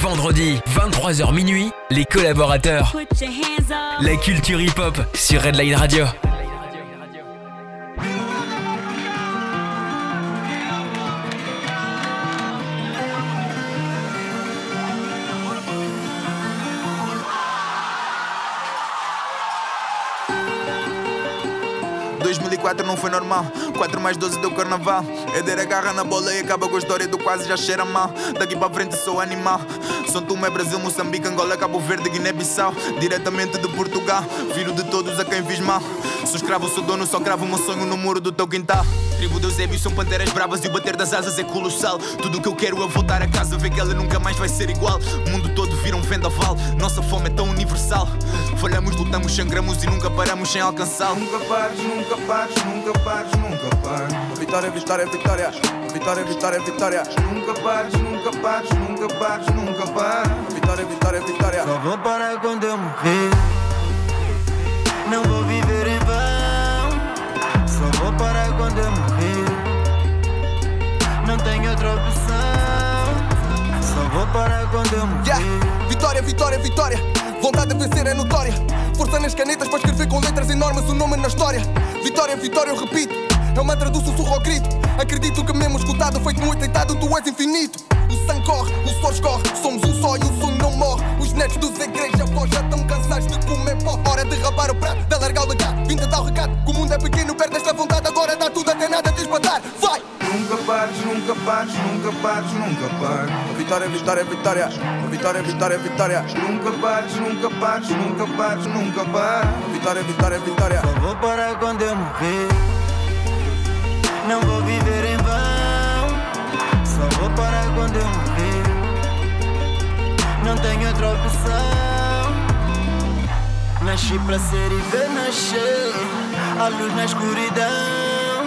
Vendredi, 23h minuit, les collaborateurs. La culture hip-hop sur Redline Radio. Não foi normal. 4 mais 12 deu carnaval. Eder agarra na bola e acaba com a história do quase já cheira mal. Daqui para frente sou animal. São Tomé, Brasil, Moçambique, Angola, Cabo Verde, Guiné-Bissau. Diretamente de Portugal, filho de todos a quem fiz mal. Sou escravo, sou dono, só cravo meu sonho no muro do teu quintal. Tribo de Eusébio são panteras bravas e o bater das asas é colossal. Tudo o que eu quero é voltar a casa, ver que ela nunca mais vai ser igual. O mundo todo vira um vendaval, nossa fome é tão universal. Falhamos, lutamos, sangramos e nunca paramos sem alcançá-lo. Nunca pares, nunca pares, nunca pares, nunca pares. Vitória, vitória, vitória. Vitória, vitória, vitória. Nunca pares, nunca pares, nunca pares, nunca pares. Vitória, vitória, vitória. Só vou parar quando eu morrer. Não vou viver em vão. Só vou parar quando eu morrer. Não tenho outra opção. Só vou parar quando eu morrer. Yeah. Vitória, vitória, vitória. Vontade de vencer é notória. Força nas canetas para escrever com letras enormes o nome na história. Vitória, vitória, eu repito. É o mantra do sussurro ao grito. Acredito que mesmo escutado, feito muito deitado, tu és infinito. O sangue corre, o suor escorre. Somos um só e o sonho não morre. Os netos dos igrejas avós já estão cansados de comer pó. Hora de rapar o prato, de alargar o legado. Vinda dar o recado. Que o mundo é pequeno, perde esta vontade. Agora dá tudo até nada de espantar. Vai! Nunca pares, nunca pares, nunca pares, nunca pares. Vitória, vitória, vitória. Vitória, vitória, vitória. Nunca pares, nunca pares, nunca pares, nunca pares. Vitória, vitória, vitória. Só vou parar quando eu morrer. Não vou viver em vão. Só vou parar quando eu morrer. Não tenho outra opção. Nasci para ser e ver nascer a luz na escuridão.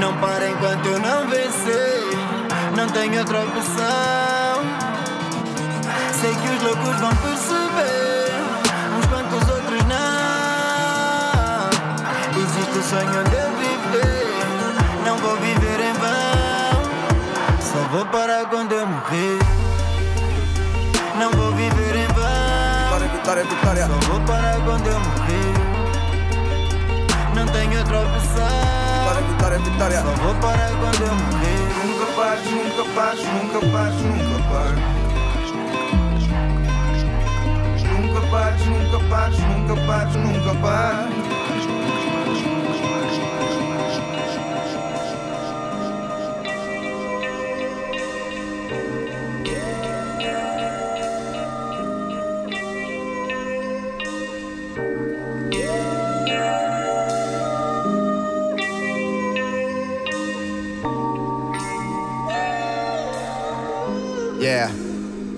Não para enquanto eu não vencer. Não tenho outra opção. Sei que os loucos vão perceber, uns quantos outros não. Existe o sonho de vou viver em vão. Só vou parar quando eu morrer. Não vou viver em vão. Vitória, vitória, vitória. Só vou parar quando eu morrer. Não tenho outra opção. Vitória, vitória, vitória. Só vou parar quando eu morrer. Nunca pares, nunca pares, nunca pares, nunca pares. Nunca pares, nunca pares, nunca pares, nunca pares.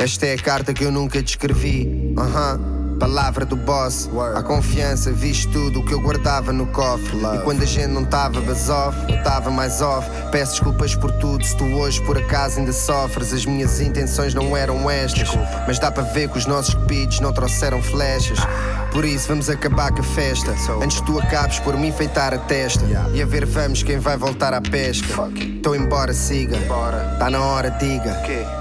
Esta é a carta que eu nunca te escrevi. Aham. Uh -huh. Palavra do boss, a confiança, viste tudo o que eu guardava no cofre. E quando a gente não tava buzz off, eu tava mais off. Peço desculpas por tudo, se tu hoje por acaso ainda sofres. As minhas intenções não eram estas, mas dá para ver que os nossos cupidos não trouxeram flechas. Por isso vamos acabar com a festa, antes tu acabes por me enfeitar a testa. E a ver, vamos quem vai voltar à pesca. Tô embora, siga, tá na hora, diga.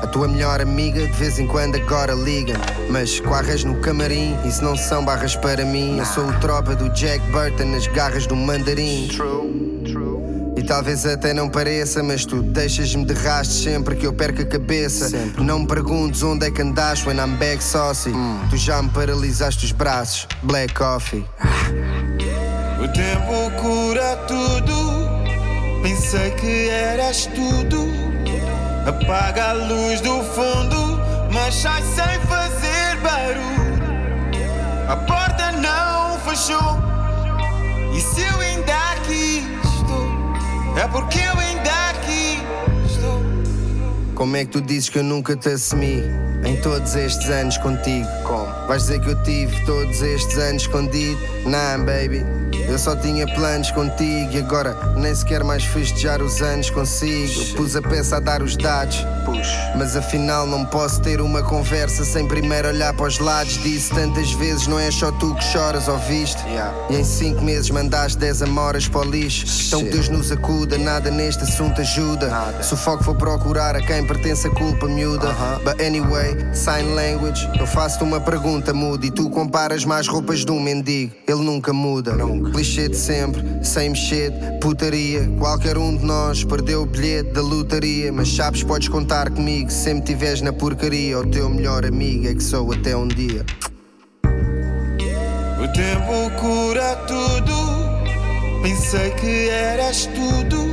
A tua melhor amiga de vez em quando agora liga, mas quarras no camarim isso não são barras para mim. Eu sou o tropa do Jack Burton nas garras do mandarim. E talvez até não pareça, mas tu deixas-me de rastro sempre que eu perco a cabeça. Sempre. Não me perguntes onde é que andas when I'm back saucy. Hum. Tu já me paralisaste os braços, black coffee. O tempo cura tudo, pensei que eras tudo. Apaga a luz do fundo, mas sai sem fazer barulho. A porta não fechou. E se eu ainda aqui estou, é porque eu ainda aqui estou. Como é que tu dizes que eu nunca te assumi em todos estes anos contigo? Como? Vais dizer que eu tive todos estes anos escondido? Não, baby. Eu só tinha planos contigo e agora nem sequer mais festejar os anos consigo. Pus a peça a dar os dados. Mas afinal não posso ter uma conversa sem primeiro olhar para os lados. Disse tantas vezes, não é só tu que choras, ouviste? E em cinco meses mandaste 10 amoras para o lixo. Então que Deus nos acuda, nada neste assunto ajuda. Se o foco for procurar a quem pertence a culpa miúda. But anyway, sign language. Eu faço-te uma pergunta, muda. E tu comparas mais roupas de um mendigo. Ele nunca muda. Clichê de sempre, same shit, putaria. Qualquer um de nós perdeu o bilhete da lotaria. Mas sabes, podes contar comigo. Se sempre tiveres na porcaria, o teu melhor amigo é que sou até um dia. O tempo cura tudo. Pensei que eras tudo.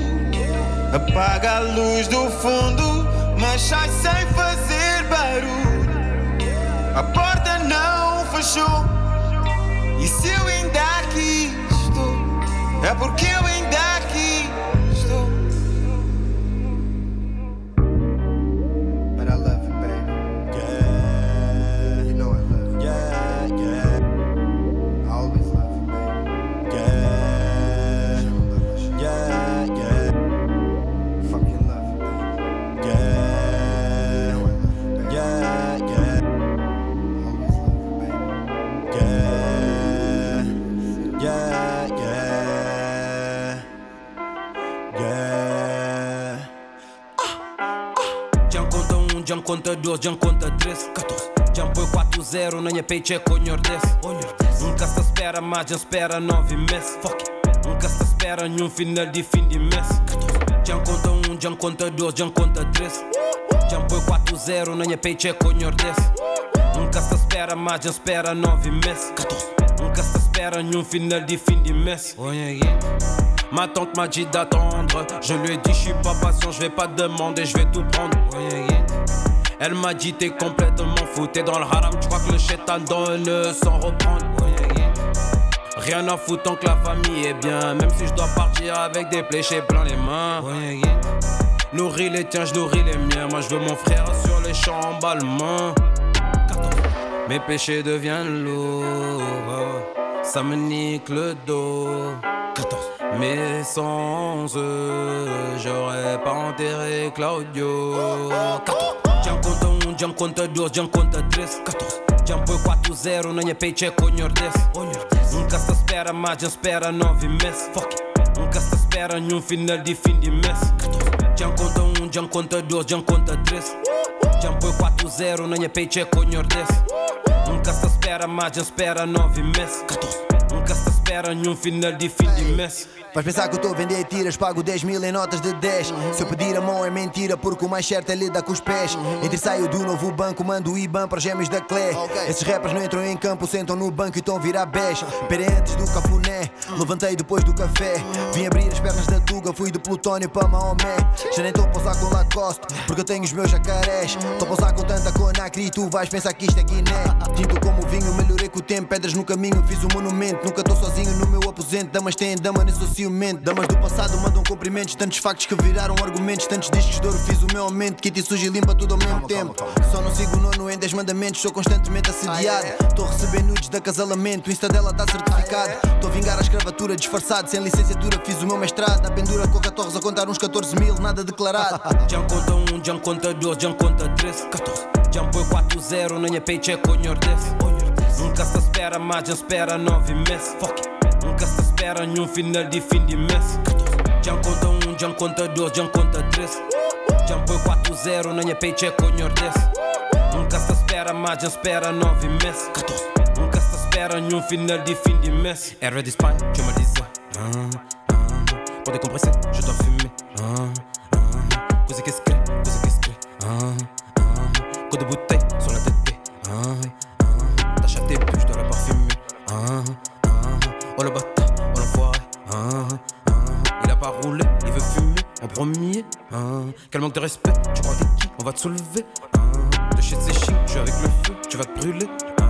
Apaga a luz do fundo, mas sai sem fazer barulho. A porta não fechou. E se eu é porque eu ainda conta 2, Jam conta 13, 14 Jam põe 4-0 na minha paycheck o nordeste Nunca se espera mais, Jam espera 9 meses. Fuck it. Nunca se espera nenhum final de fim de mês. 14 Jam conta 1, Jam conta 2, Jam conta 13 Jam põe 4-0 na minha paycheck o nordeste Nunca se espera mais, Jam espera 9 meses. 14 Nunca se espera nenhum final de fim de mês. Ma tante m'a dit d'attendre. Je lui ai dit, je suis pas patient, je vais pas demander, je vais tout prendre. Elle m'a dit, t'es complètement fou, dans le haram, tu crois que le shaitan donne sans reprendre. Rien à foutre tant que la famille est bien, même si je dois partir avec des pléchés plein les mains. Nourris les tiens, je nourris les miens. Moi, je veux mon frère sur les champs en. Mes péchés deviennent lourds, ça me nique le dos. Mais sans eux, j'aurais pas enterré Claudio. 14. Jam conta 1, Jam conta 2, Jam conta 13. 14. Jam põe 4-0 na minha paycheck o nordeste. Nunca se espera mais, Jam espera 9 meses. Fuck it. Nunca se espera nenhum final de fim de mês. 14. Jam conta 1, Jam conta 2, Jam conta 13. Jam põe 4-0 na minha paycheck o nordeste. Nunca se espera mais, Jam espera 9 meses. 14. Espera nenhum final de fim de mês. Vais pensar que eu estou a vender tiras, pago 10 mil em notas de 10. Se eu pedir a mão é mentira, porque o mais certo é lidar com os pés. Entre e saio do novo banco, mando o IBAN para os gêmeos da Clé. Esses rappers não entram em campo, sentam no banco e estão a virar bés. Perei antes do cafuné, levantei depois do café. Vim abrir as pernas da Tuga, fui de Plutónio para Maomé. Já nem estou a pousar com Lacoste, porque eu tenho os meus jacarés. Estou a pousar com tanta conacre e tu vais pensar que isto é Guiné. Tinto como vinho, melhorei com o tempo, pedras no caminho, fiz um monumento. Nunca estou sozinho no meu aposento, damas têm dama, nem sou ciumento. Damas do passado mandam cumprimentos, tantos factos que viraram argumentos, tantos discos de ouro, fiz o meu aumento. Kit e sujo e limpa tudo ao mesmo tempo. Só não sigo o nono em 10 mandamentos, sou constantemente assediado. Estou a receber nudes de acasalamento, o Insta dela está certificado. Estou a vingar a escravatura disfarçado, sem licenciatura, fiz o meu mestrado. A pendura com 14 a contar uns 14 mil, nada declarado. Jam conta 1, Jam conta 2, Jam conta 13, 14. Jam põe 4-0 na minha paycheck o nordeste. Nunca se espera mais, Jam espera 9 meses. Fuck it. Nunca se espera nenhum final de fim de mês. 14. Jam conta 1, Jam conta 2, Jam conta 13. Jam põe 4-0 na minha paycheck o nordeste. Nunca se espera mais, Jam espera 9 meses. 14. Nunca se espera nenhum final de fim de mês. É Red Spy, tu me disais. Ah, ah. Pour décompresser, je dois de respect, tu crois t'es qui? On va te soulever. Ah, de chez ces chiens, je suis avec le feu, tu vas te brûler. Ah,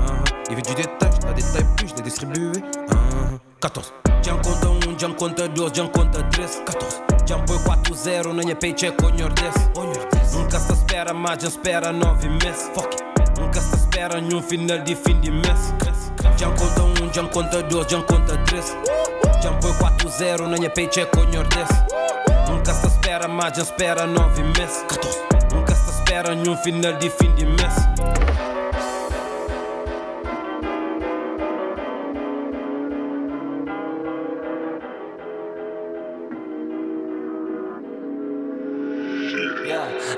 il veut du détail, je la détaille plus, je l'ai distribué. Ah, 14. Jam conta 1, Jam conta 2, Jam conta 13, 14. Jam põe 4-0 na minha paycheck o nordeste. Nunca se espera mais, Jam espera 9 meses. Fuck it. Nunca se espera nenhum final de fim de mês. Jam conta 1, Jam conta 2, Jam conta 13. Jumpou 4-0 na minha paycheck com desse Nunca se espera mais, já espera 9 meses. Nunca se espera nenhum final de fim de mês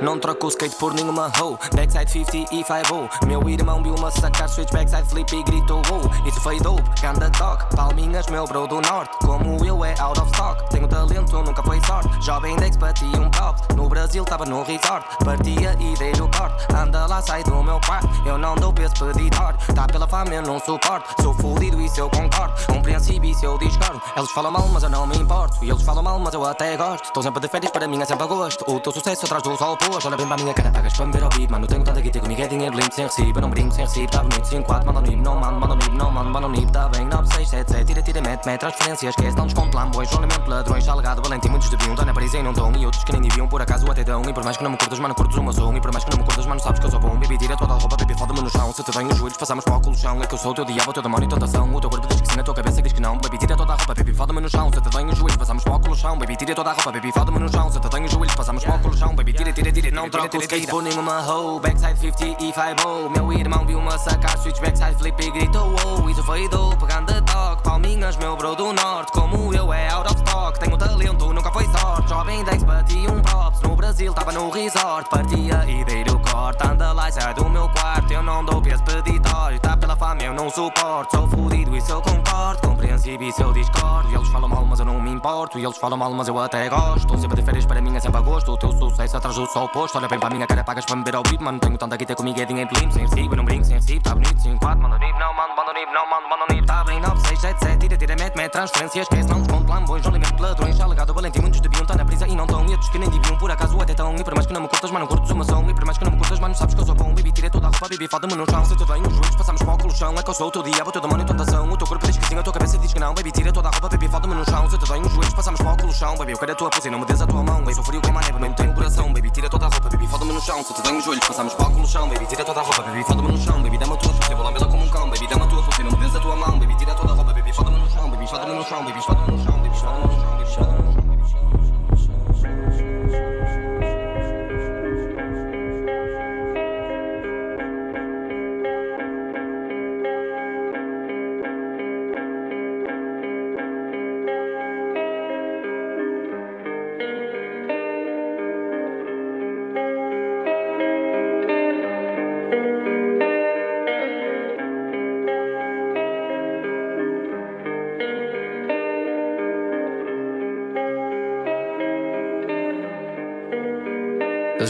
Não troco o skate por nenhuma hoe. Backside 50 e 5 Meu irmão viu-me sacar switch backside flip e gritou oh. Isso foi dope, ganda dog. Palminhas, meu bro do norte. Como eu é out of stock. Tenho talento, nunca foi sorte. Jovem Dex batia um props. No Brasil tava no resort. Partia e dei o corte. Anda lá, sai do meu quarto. Eu não dou peso peditório. Tá pela fama, eu não suporto. Sou fudido, isso eu concordo. Compreensível, isso eu discordo. Eles falam mal, mas eu não me importo. E eles falam mal, mas eu até gosto. Estou sempre de férias, para mim é sempre a gosto. O teu sucesso atrás do sol posto. Olha bem para a minha cara, pagas para me ver ao vivo, mano. Tenho tanta guita comigo, é dinheiro limpo, sem recibo. Eu não brinco, sem recibo, tá bonito. 5, 4, manda no NIB, não mando, manda no NIB, não mando, manda no NIB, tá bem. 9, 6, 7, 7, tira, tira, mete, mete, transferência, esquece, não desconto lambões, jogamento ladrões, alegado, valente, muitos deviam, tá na Paris e não dão. E outros que nem deviam, por acaso até dão. E por mais que não me curtas, mano, curtos uma zona. E por mais que não me curtas, mano, sabes que eu sou bom. Baby, tira toda a roupa, baby, foda-me no chão. Se te vem os joelhos, passamos para o chão. É que eu sou o teu diabo, o teu demônio tentação. O teu corpo diz que sim, a tua cabeça diz que não. Tira toda a roupa, foda-me no chão. Se te vem os joelhos, passamos para o chão. Baby, tira toda a roupa, foda-me no chão. Se te vem os joelhos, passamos para o chão. Baby, tira, tira, tira, não troco o skate por nenhuma hoe. Backside 50 e 5 Meu irmão viu-me sacar switch backside flip e gritou oh. Isso foi do pegando toque. Palminhas, meu bro do norte. Como eu é out of stock. Tenho talento, nunca foi sorte. Jovem Dex bati um props. No Brasil tava no resort. Partia e dei o corte. Anda lá e sai do meu quarto. Eu não dou peso peditório. Tá pela fama, eu não suporto. Sou fudido, isso eu concordo. Compreensível, isso eu discordo. E eles falam mal, mas eu não me importo. E eles falam mal, mas eu até gosto. Sempre de férias, para mim é sempre a gosto. O teu sucesso atrás do sol posto. Olha bem para a minha cara, pagas para me ver ao vivo. Mano, tenho tanta guita comigo, é dinheiro limpo. Sem recibo, não brinco, sem recibo. Tá bonito, 5, 4, manda nib, não mando, manda nib, não mando, manda nib. Tá bem, 9, 6, 7, 7, tira, tira, mete, mete, transferência, esquece, não desconto lambões, não limite ladrões. Alegado, valente, muitos deviam estar na brisa e não tão. E outros que nem deviam, por acaso até tão. E por mais que não me curtas, mano, curto uma som. E por mais que não me curtas, mano, sabes que eu sou bom. Baby, tira toda a roupa, baby, foda-me no chão. Se tu tenho os joelhos, passamos para o chão. É que eu sou o teu diabo, o teu demônio, tentação. O teu corpo diz que sim, a tua cabeça diz que não. Baby, tira toda a roupa, baby, foda-me no chão. Se tu tenho os joelhos, passamos para o chão. Baby, eu quero a tua pose, não me des a tua mão. Eu sou frio como a neve, não tenho coração. Baby, tira toda a roupa, baby, foda-me no chão. Se tu tenho os joelhos, passamos para o chão. Baby, tira toda a roupa, baby, foda-me no chão. Baby, dá-me a tua eu vou lambê-la como um cão. Baby, dá-me a tua pose, não me des a tua mão. Baby, tira toda a roupa, baby, foda-me no chão. Baby, foda-me no chão, baby, foda-me no chão, baby, foda-me no chão, baby, foda-me no chão.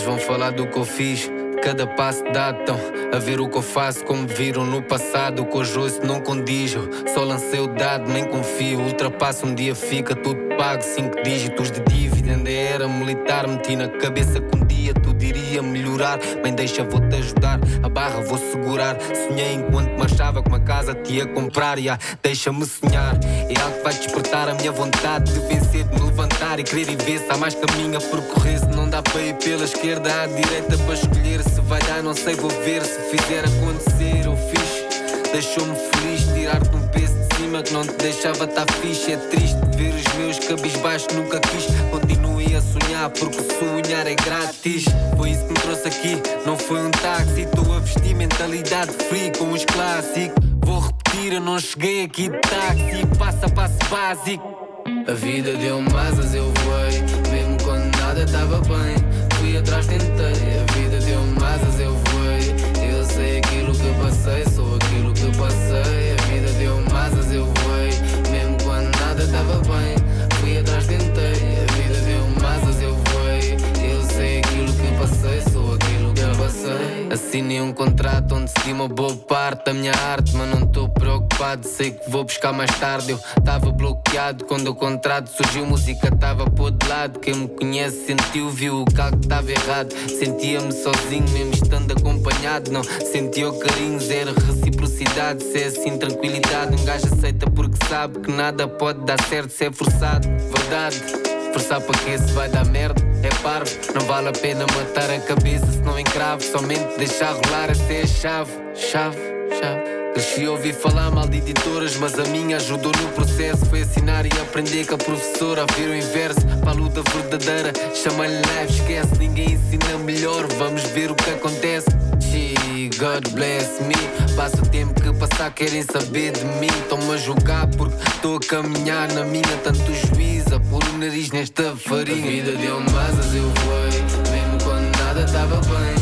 Vão falar do que eu fiz, cada passo. Estão a ver o que eu faço, como viram no passado. Que hoje ouço não condiz. Eu Só lancei o dado, nem confio. Ultrapasso um dia, fica tudo pago. Cinco dígitos de dívida, ainda era militar. Meti na cabeça que um dia iria melhorar. Bem, deixa, vou-te ajudar. A barra vou segurar. Sonhei enquanto marchava que uma casa te ia comprar. Ya, deixa-me sonhar. É algo que vai despertar a minha vontade de vencer, de me levantar e querer e ver se há mais caminho a percorrer. Se não dá para ir pela esquerda, à direita para escolher. Se vai dar, não sei, vou ver. Se fizer acontecer, eu fiz. Deixou-me feliz tirar-te um peso não te deixava estar fixe. É triste ver os meus cabisbaixos, nunca quis. Continuei a sonhar porque sonhar é grátis. Foi isso que me trouxe aqui, não foi um táxi. Estou a vestir mentalidade free com os clássicos. Vou repetir, eu não cheguei aqui de táxi. Passo a passo básico. A vida deu-me asas, eu voei. Mesmo quando nada estava bem, fui atrás, tentei. Nada Assinei um contrato onde se uma boa parte da minha arte, mas não estou preocupado. Sei que vou buscar mais tarde. Eu estava bloqueado quando o contrato surgiu. Música estava por de lado. Quem me conhece sentiu, viu o algo estava errado. Sentia-me sozinho, mesmo estando acompanhado. Não sentia carinho, zero reciprocidade. Se é assim, tranquilidade. Um gajo aceita porque sabe que nada pode dar certo se é forçado. Verdade. Forçar para que se vai dar merda é parvo. Não vale a pena matar a cabeça se não encravo. Somente deixar rolar essa é a chave, chave, chave. Cresci a ouvir falar mal de editoras, mas a minha ajudou no processo. Foi ensinar e aprender com a professora ver o inverso. Para a luta verdadeira, chama-lhe live, esquece. Ninguém ensina melhor, vamos ver o que acontece. God bless me. Passa o tempo que passar, querem saber de mim. Estão-me a julgar porque estou a caminhar na minha. Tanto juíza por o nariz nesta farinha. A vida deu-me asas, eu voei. Mesmo quando nada estava bem,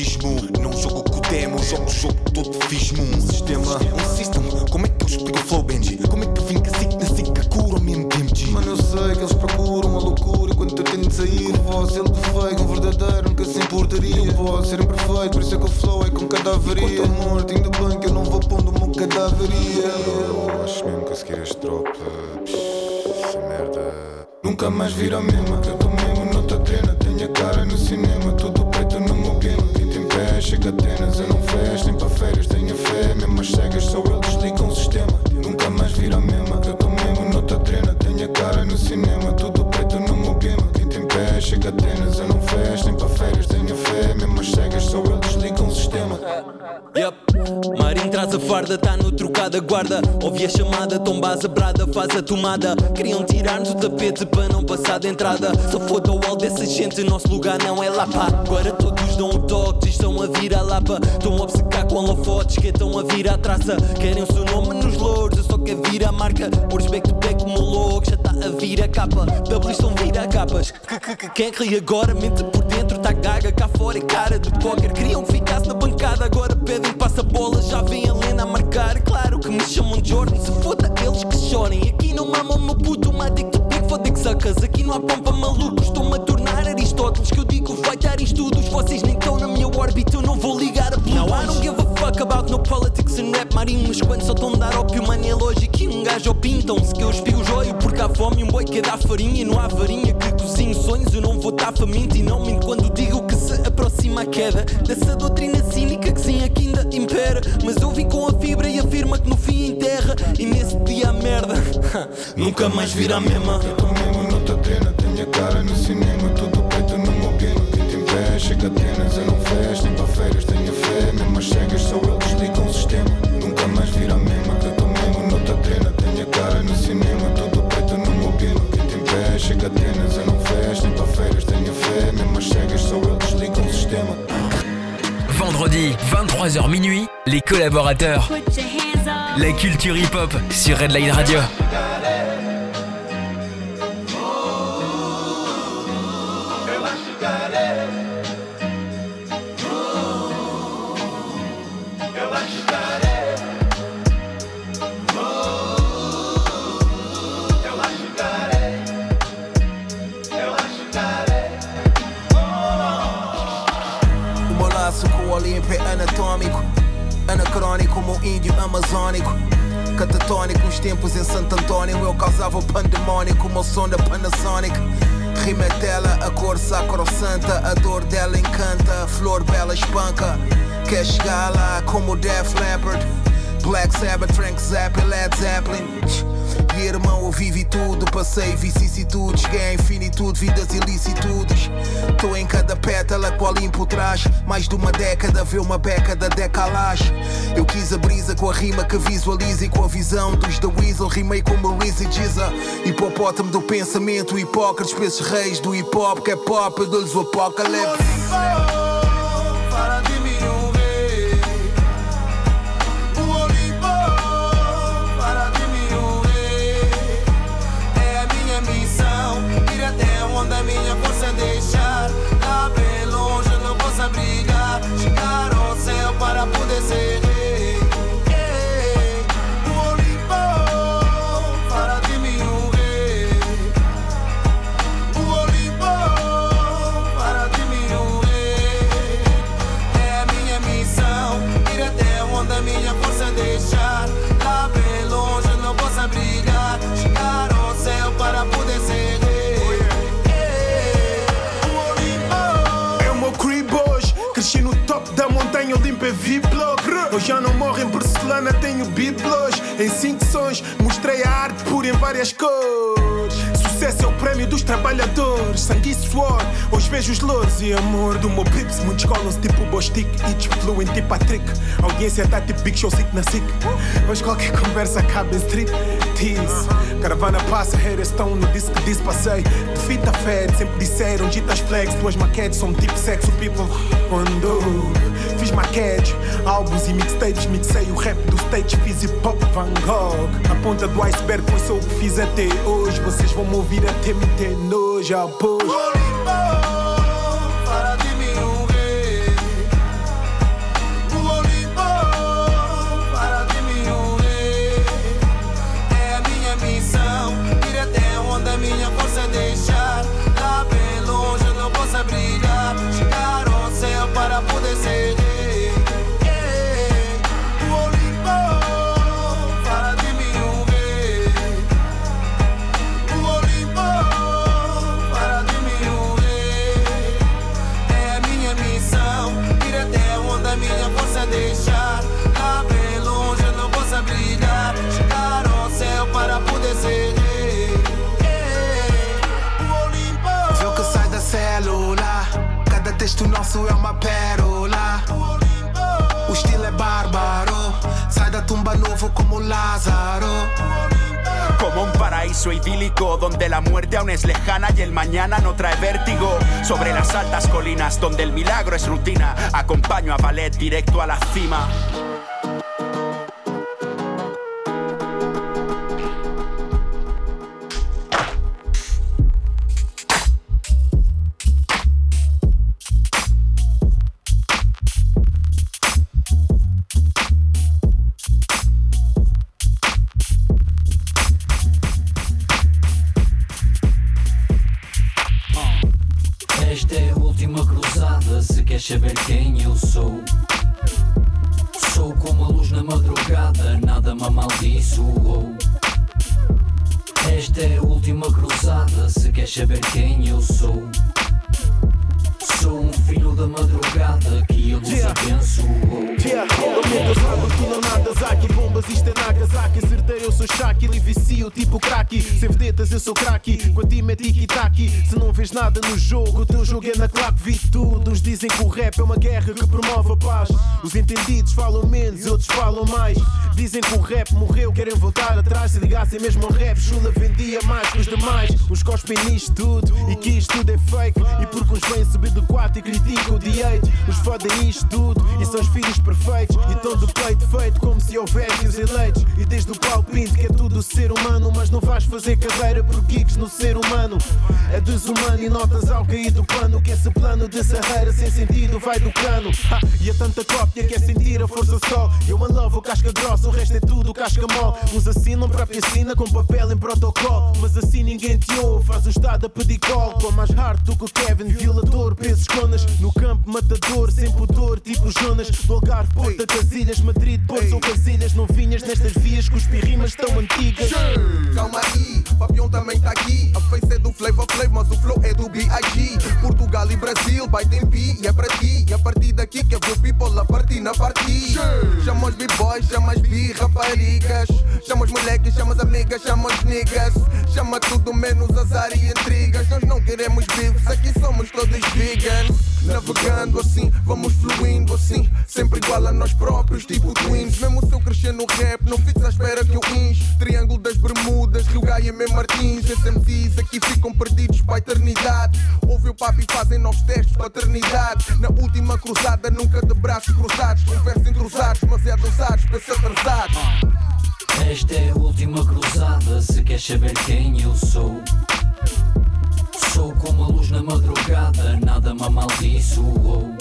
exorcismo Não jogo com demo Jogo o jogo todo fismo Um sistema, um system Como é que eu explico o flow Benji? Como é que vim que assim na sica cura o mesmo tempo Mano eu sei que eles procuram a loucura Quando eu tenho de sair Voz ele feio, um verdadeiro portaria. Eu posso ser imperfeito, por isso é que o flow é com cadaveria. Enquanto a morte, ainda bem que eu não vou pondo uma cadaveria. Eu acho mesmo que a seguir este drop, essa merda. Nunca mais vira a mesma, que eu tô mesmo noutra trena. Tenho a cara no cinema, chega Atenas, eu não fecho nem para férias. Tenho fé, mesmo as cegas, só eu farda, tá no trocada guarda. Ouvi a chamada, tomba a brada, faz a tomada. Queriam tirar-nos o tapete para não passar de entrada. Só foda o alto dessa gente, nosso lugar não é lá pá. Agora todos dão um toque, estão a vir a lapa. Estão a obcecar com holofotes que estão a vir à traça. Querem o seu nome nos louros, só quero vir a marca. Por back to back como louco, já tá a vir a capa. W estão vir a capas. Quem ri agora mente por dentro, tá gaga cá fora e cara de póquer. Queriam que ficasse na bancada, agora pedem passa bola, já vem a Lena a marcar. Claro que me chamam de Jordan, se foda eles que chorem. Aqui não mamam meu puto, uma dick to big, foda que sacas. Aqui não há pompa malucos, estou-me a tornar Aristóteles. Que eu digo vai dar estudos, vocês nem estão na minha órbita, eu não vou ligar a Bluetooth. Now I don't give a fuck about no politics and rap, marinho. Mas quando só estão a dar ópio, mano, é lógico que um gajo opintam-se que eu espigo o joio. Porque há fome, um boi que dá farinha e não há varinha que cozinho sonhos. Eu não vou estar faminto e não minto quando digo que se aproxima a queda dessa doutrina cínica que sim aqui ainda impera. Mas eu vim com a fibra e afirma que no fim enterra. E nesse dia a merda nunca mais virá a mesma. Eu tô mesmo noutra trena, tenho a cara no cinema, tudo preto no meu game. Quem tem pé chega a Atenas, eu não fecho nem para férias, tenho fé, mesmo as cegas só eles ligam o sistema. Nunca mais virá a mesma. Eu tô mesmo noutra trena, tenho a cara no cinema, tudo preto no meu game. Quem tem pé chega a Atenas, eu não fecho nem para férias, tenho fé, mesmo as cegas só eles ligam o sistema. Vendredi, 23h minuit, les collaborateurs. La culture hip-hop sur Redline Radio. Como um índio amazônico Catatônico, uns tempos em Santo Antônio Eu causava o pandemônio com o meu som da Panasonic Rima é dela, a cor sacrossanta, a dor dela encanta, a flor bela espanca. Quer chegar lá como Def Leppard, Black Sabbath, Frank Zappa, Led Zeppelin. E irmão, eu vivi tudo, passei vicissitudes, cheguei à infinitude, vidas ilicitudes. Tô em cada pétala que o Olimpo traz, mais de uma década, vê uma beca da decalagem. Eu quis a brisa com a rima que visualiza e com a visão dos The Weasel, rimei como Maurice e Giza. Hipopótamo do pensamento, hipócritas esses reis do hip hop, que é pop, eu dou-lhes o apocalipse. Eu já não morro em porcelana, tenho biblos. Em cinco sons, mostrei a arte pura em várias cores. Sucesso é o prémio dos trabalhadores. Sangue e suor, hoje vejo os louros e amor do meu pips. Muitos colam-se tipo Bostic, each fluent tipo Patrick. A audiência tá tipo Big Show, sick na sick. Mas qualquer conversa acaba em strip tease. Caravana passa, haters estão no disco que disse passei. De fita fed, sempre disseram, ditas flex. Tuas maquetes são tipo sexo, people. Quando fiz maquetes, álbuns e mixtapes, mixei o rap do stage, fiz hip hop Van Gogh. A ponta do iceberg, pois sou o que fiz até hoje. Vocês vão me ouvir até me ter nojo, após. Tipo cracky Eu sou cracky Com a time é tiki-taki Se não vês nada no jogo, o teu jogo é na claque. Vi tudo, uns dizem que o rap é uma guerra que promove a paz. Os entendidos falam menos, outros falam mais. Dizem que o rap morreu, querem voltar atrás. Se ligassem mesmo ao rap, Chula vendia mais que os demais. Uns cospem nisto tudo e que isto tudo é fake. E porque uns vêm subir do quarto e criticam o direito. Os fodem isto tudo e são os filhos perfeitos. E estão do peito feito como se houvesse os eleitos. E desde o pau pinto que é tudo ser humano Mas não vais fazer carreira por geeks no ser humano. É desumano e notas ao cair do pano. Que esse plano de serreira sem sentido vai do cano Ha, E a tanta cópia que é sentir a força só Eu alovo casca grossa, o resto é tudo casca mole Uns assinam para piscina com papel em protocolo. Mas assim ninguém te ouve, faz um estado a pedir colo Com mais hard do que o Kevin, violador, pesos conas. No campo matador, sem pudor, tipo Jonas. No Algarve, Porta Casilhas, Madrid, Porto são Casilhas Não vinhas nestas vias que os pirrimas estão antigas Calma aí. Papião também tá aqui. A face é do Flavor Flav, mas o flow é do B.I.G. Portugal e Brasil, tem pi e é para ti. E a partir daqui que eu vou people a partir na partir. Chama os b-boys, chama as bi-raparigas. Chama os moleques, chama as amigas, chama os niggas. Chama tudo menos azar e intrigas. Nós não queremos vivos, aqui somos todos vegans. Navegando assim, vamos fluindo assim. Sempre igual a nós próprios, tipo twins. Mesmo se eu crescer no rap, não fiques à espera que eu inche. Triângulo das Bermudas, Rio Gaia e M. Martins. SMCs aqui ficam perdidos para a eternidade. Ouve o papo e fazem novos testes de paternidade. Na última cruzada, nunca de braços cruzados. Conversa cruzados, mas é dosados, pensa atrasado. Esta é a última cruzada. Se queres saber quem eu sou, sou como a luz na madrugada. Nada me amaldiçoou.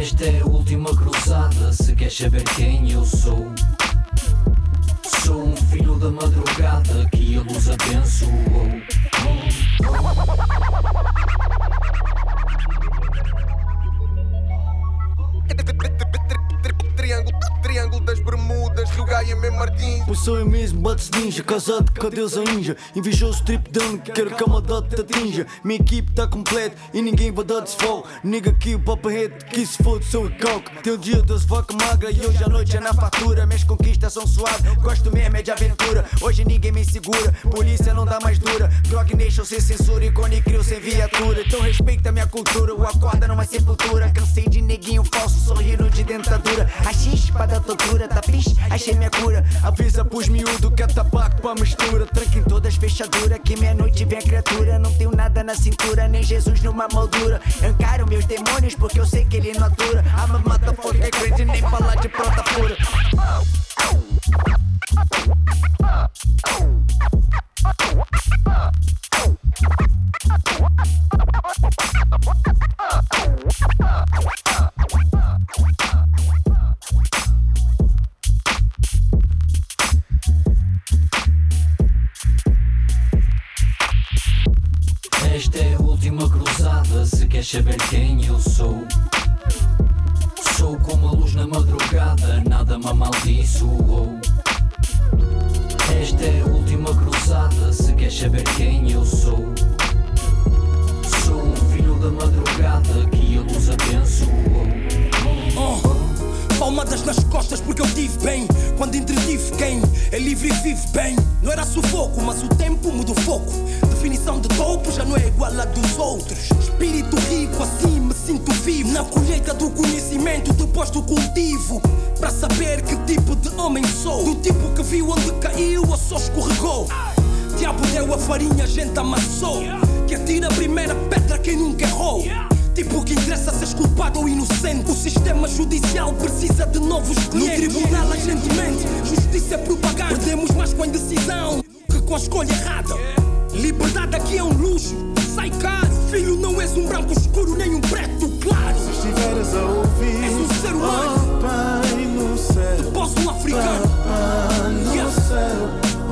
Esta é a última cruzada. Se queres saber quem eu sou, sou um filho da madrugada que a luz abençoou. Triângulo, M. Martins. Sou eu mesmo, bates ninja, casado com a deusa ninja. Invejoso trip down, que quero que a maldade te atinja. Minha equipe tá completa e ninguém vai dar desfogo. Nigga aqui o papo rede, que se foda, sou o coco. Teu dia doce vaca magra e hoje à noite é na fatura. Minhas conquistas são suaves, gosto mesmo é de aventura. Hoje ninguém me segura, polícia não dá mais dura. Drog Nation sem censura e Cone sem viatura. Então respeita a minha cultura, o acorda numa sepultura. Cansei de neguinho falso, sorrindo de dentadura. A chispa da tortura, tá piche, achei minha Avisa pros miúdo que é tabaco pra mistura. Tranca em todas as fechaduras, que meia-noite vem a criatura. Não tenho nada na cintura, nem Jesus numa moldura. Encaro meus demônios porque eu sei que ele não atura. I'm a motherfucker crazy, nem falar de prota pura. Esta é a última cruzada. Se queres saber quem eu sou, sou como a luz na madrugada. Nada me amaldiçoou. Esta é a última cruzada. Se queres saber quem eu sou, sou um filho da madrugada que a luz abençoou. Oh. Palmadas nas costas porque eu tive bem Quando entretive quem é livre e vive bem Não era sufoco, mas o tempo muda o foco do conhecimento depois do cultivo Para saber que tipo de homem sou Do tipo que viu onde caiu ou só escorregou Diabo deu a farinha, a gente amassou Que atira a primeira pedra quem nunca errou Tipo que interessa se és culpado ou inocente. O sistema judicial precisa de novos clientes. No tribunal a gente mente, justiça é propaganda. Perdemos mais com a indecisão que com a escolha errada. Liberdade aqui é um luxo, sai caro. Filho, não és um branco escuro nem um preto claro. Se estiveres a ouvir, és um ser humano. Oh, pai no céu, posso um africano. Papai no Yeah. céu,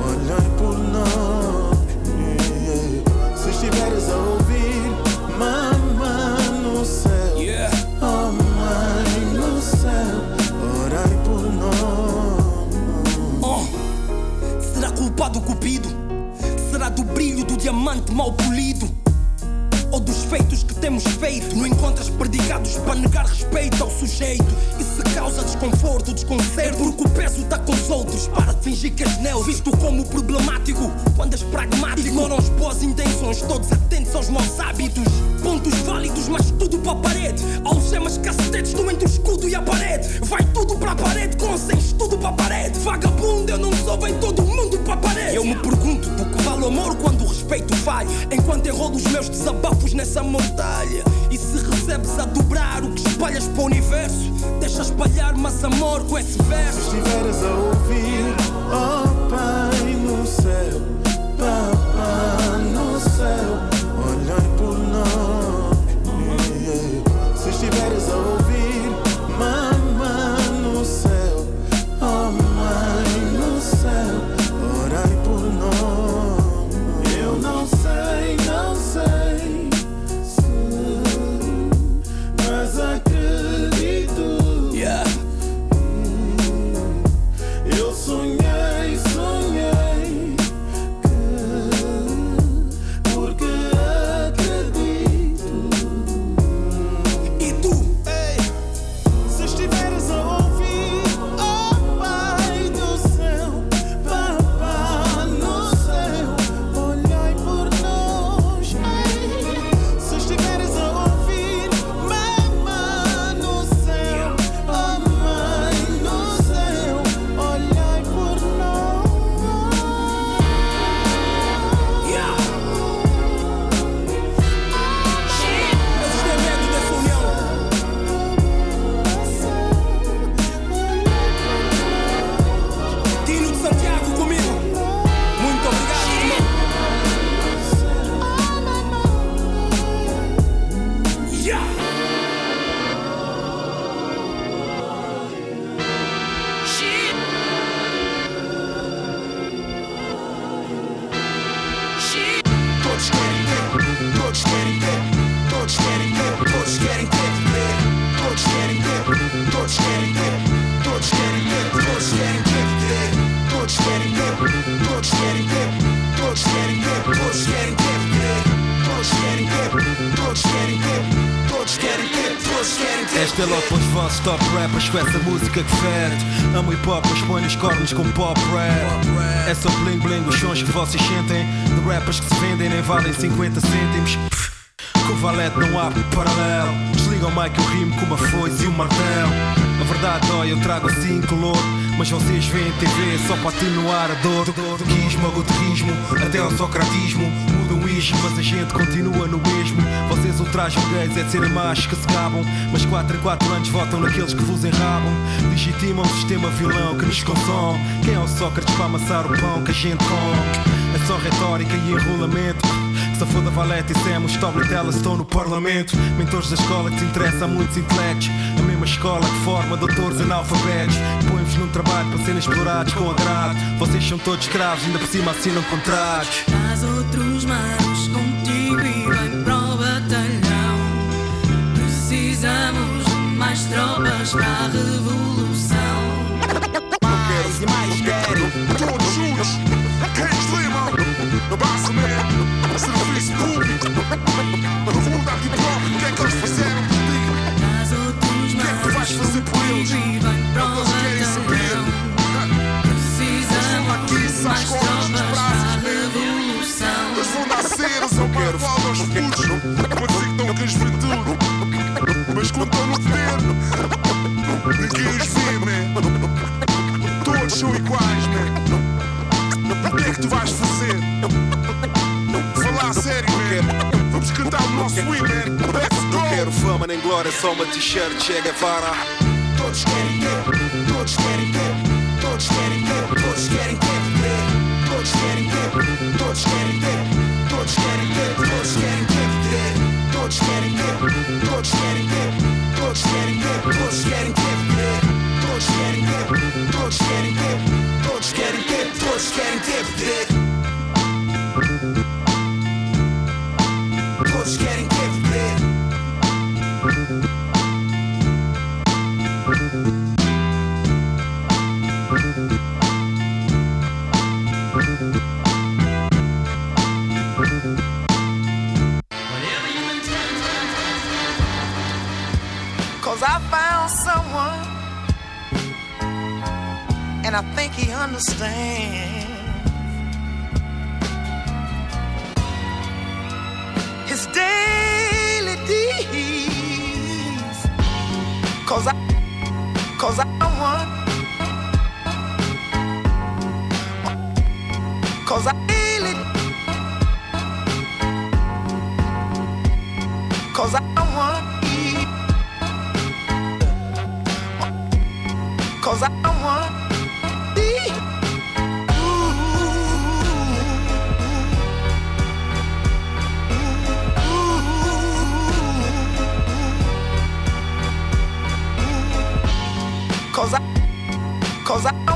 olhai por nós. Yeah. Se estiveres a ouvir, mamãe no céu, Yeah. oh mãe no céu, orai por nós. Oh, será culpado o cupido? Será do brilho do diamante mal polido? Feitos que temos feito? Não encontras predicados para negar respeito ao sujeito. Se causa desconforto, desconcerto, porque o peso está com os outros. Para de fingir que és neutro, visto como problemático. Quando és pragmático, ignoram as boas intenções, todos atentos aos maus hábitos. Pontos válidos, mas tudo para a parede. Algemas, cacetetes, estão entre o escudo e a parede. Vai tudo para a parede, com sem tudo para a parede. Vagabundo, eu não sou, vem todo mundo para a parede. Eu me pergunto vai. Enquanto enrolo os meus desabafos nessa mortalha. E se recebes a dobrar o que espalhas para o universo, deixa espalhar mais amor com esse verso. Se estiveres a ouvir, oh Pai no céu, Papai Este é logo para os vossos top rappers com essa música que fede. Amo hip hop, mas põe nos cornos com pop rap. É só bling bling os sons que vocês sentem. De rappers que se vendem nem valem 50 cêntimos. Com o valete não há paralelo. Desliga o mic, eu rimo com uma foice e um martelo. A verdade dói, eu trago assim calor. Mas vocês veem TV só para atenuar a dor. Do guismo ao até ao socratismo Mas a gente continua no mesmo. Vocês ultrajam gays, é de serem machos que se gabam Mas 4 em 4 anos votam naqueles que vos enrabam. Legitimam o sistema vilão que nos consome. Quem é o Sócrates para amassar o pão que a gente come? É só retórica e enrolamento. Se foda Valete e Semos, Storytellers estão no Parlamento. Mentores da escola que te interessa a muitos intelectos A mesma escola que forma doutores analfabetos. Põe-vos num trabalho para serem explorados com agrado. Vocês são todos escravos, ainda por cima assinam contratos. Traz outros manos contigo e vem para o batalhão. Precisamos de mais tropas para a revolução. Mais e mais querem. Todos juntos. Quem Lima? No Basso Man Serviço público. Revolução de próprio o Eles querem saber Precisamos de mais tropas para a revolução. Eles vão nascer, eu só quero falar aos putos. Dizer que estão com a juventude Mas quando estão no poder Ninguém os vê, man Todos são iguais, man O que é que tu vais fazer? Falar a sério, man Vamos cantar o nosso win, man Let's go! Não quero fama nem glória, só uma t-shirt chega para Todos querem ter, todos querem ter Todos querem ter, understand. Cause I,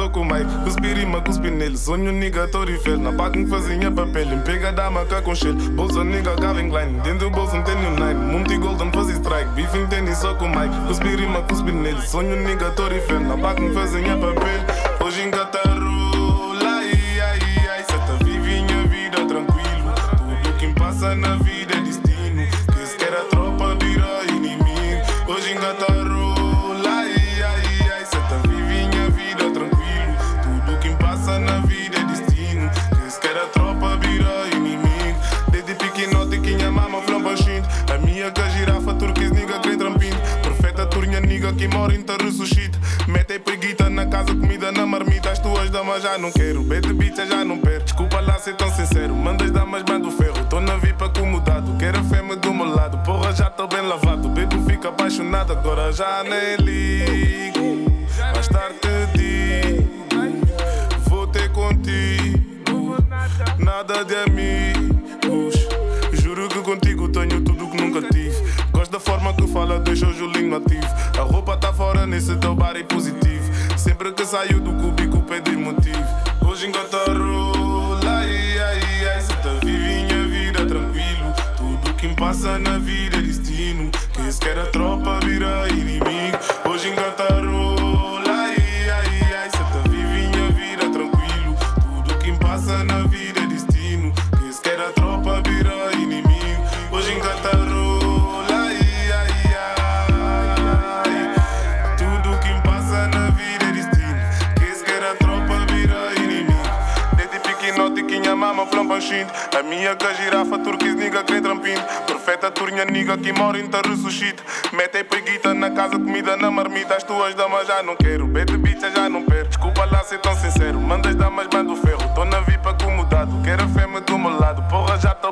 Só com Mike. Cuspi rima, cuspi nele. Sonho nigga Torifel. Na paca me fazia papel. Pega da maca com shell. Bolsa nigga Calvin Klein. Dentro do bolso não tenho nine. Multi golden fazia strike. Bife tênis só com Mike. Cuspi rima, cuspi nele. Sonho nigga Torifel. Na paca me fazia papel. Em ressuscita. Mete preguita na casa, comida na marmita. As tuas damas já não quero. Bete bicha já não perco. Desculpa lá ser tão sincero. Mandas damas, mando ferro. Tô na vipa acomodado. Quero a fêmea do meu lado. Porra, já tô bem lavado. Bebo fica apaixonado. Agora já nem ligo. Mais tarde te. Vou ter contigo. Nada de amigos. Forma que fala, deixa o Julinho ativo. A roupa tá fora nesse teu bar é positivo. Sempre que saio do cúbico pedi motivo. Hoje engata rola, ai, ai, ai. Cê tá vive minha vida tranquilo. Tudo que passa na vida é destino. Quem se quer a tropa vira inimigo. Hoje A minha que girafa turquesa niga crê trampindo. Profeta turnya niga que mora em ressuscita. Mete preguita na casa, comida na marmita. As tuas damas já não quero. Bete bicha já não perco. Desculpa lá ser tão sincero. Mandas damas, mando ferro. Tô na vipa acomodado. Quero fêmea do meu lado. Porra, já tô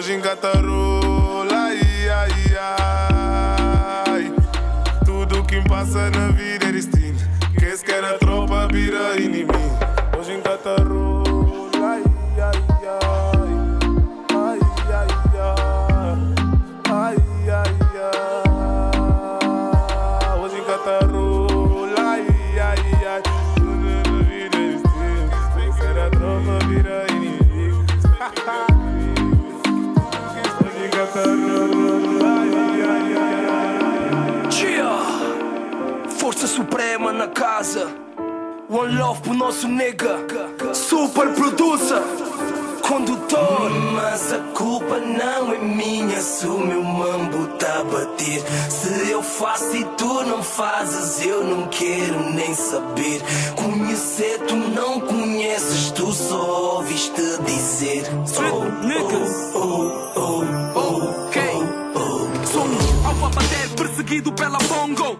Hoje engata rola. Ai, ai, ai. Tudo que passa na vida nosso nega. Super producer. Condutor. Mas a culpa não é minha se o meu mambo tá a bater. Se eu faço e tu não fazes, eu não quero nem saber. Conhecer, tu não conheces, tu só ouviste dizer. Oh, oh, oh, oh, Ok. Sou alvo a bater, perseguido pela bongo.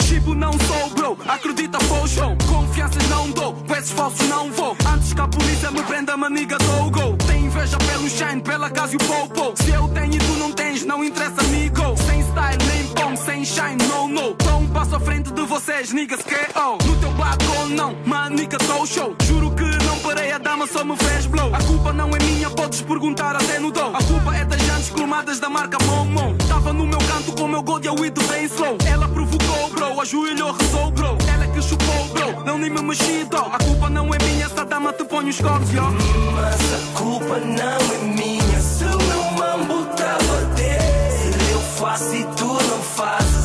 Dou, falsos não vou. Antes que a polícia me prenda, maniga dou go. Tem inveja pelo shine, pela casa e o popo. Se eu tenho e tu não tens, não interessa, amigo. Sem style, nem pão, sem shine, no, no. Tô um passo à frente de vocês, niggas que oh. No teu baco não, maniga dou show. Juro que não parei, a dama só me fez blow. A culpa não é minha, podes perguntar até no dom. A culpa é das jantes cromadas da marca Momon. Tava no meu canto com o meu eu ido bem slow. Ela provocou, bro, ajoelhou, rezou, bro. Ela que chupou, bro, não nem me mexi, dó. A culpa não é minha, essa dama te põe os cornos, yo. Mas a culpa não é minha se o meu mambo tá a eu faço e tu não fazes,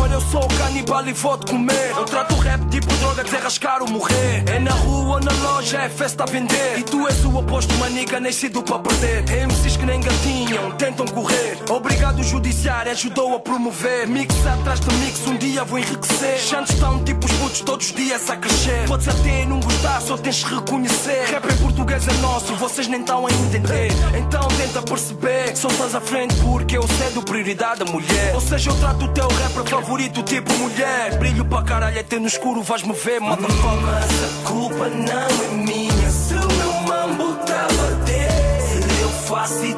Rapper, eu sou o canibal e vou te comer. Eu trato o rap tipo droga, desenrascar ou morrer. É na rua na loja, é festa a vender. E tu és o oposto, maniga, nascido para perder. MCs que nem gatinham, tentam correr. Obrigado, o judiciário ajudou a promover. Mix atrás de mix, um dia vou enriquecer. Chantes estão tipo os putos todos os dias a crescer. Podes até não gostar, só tens que reconhecer. Rap em português é nosso, vocês nem estão a entender. Então tenta perceber, só estás à frente porque eu cedo prioridade a mulher. Ou seja, eu trato o teu rapper favorito tipo mulher. Brilho para caralho, até no escuro vais-me ver, motherfucker. Mas a culpa não é minha, se o meu mambo tá a bater. Eu faço e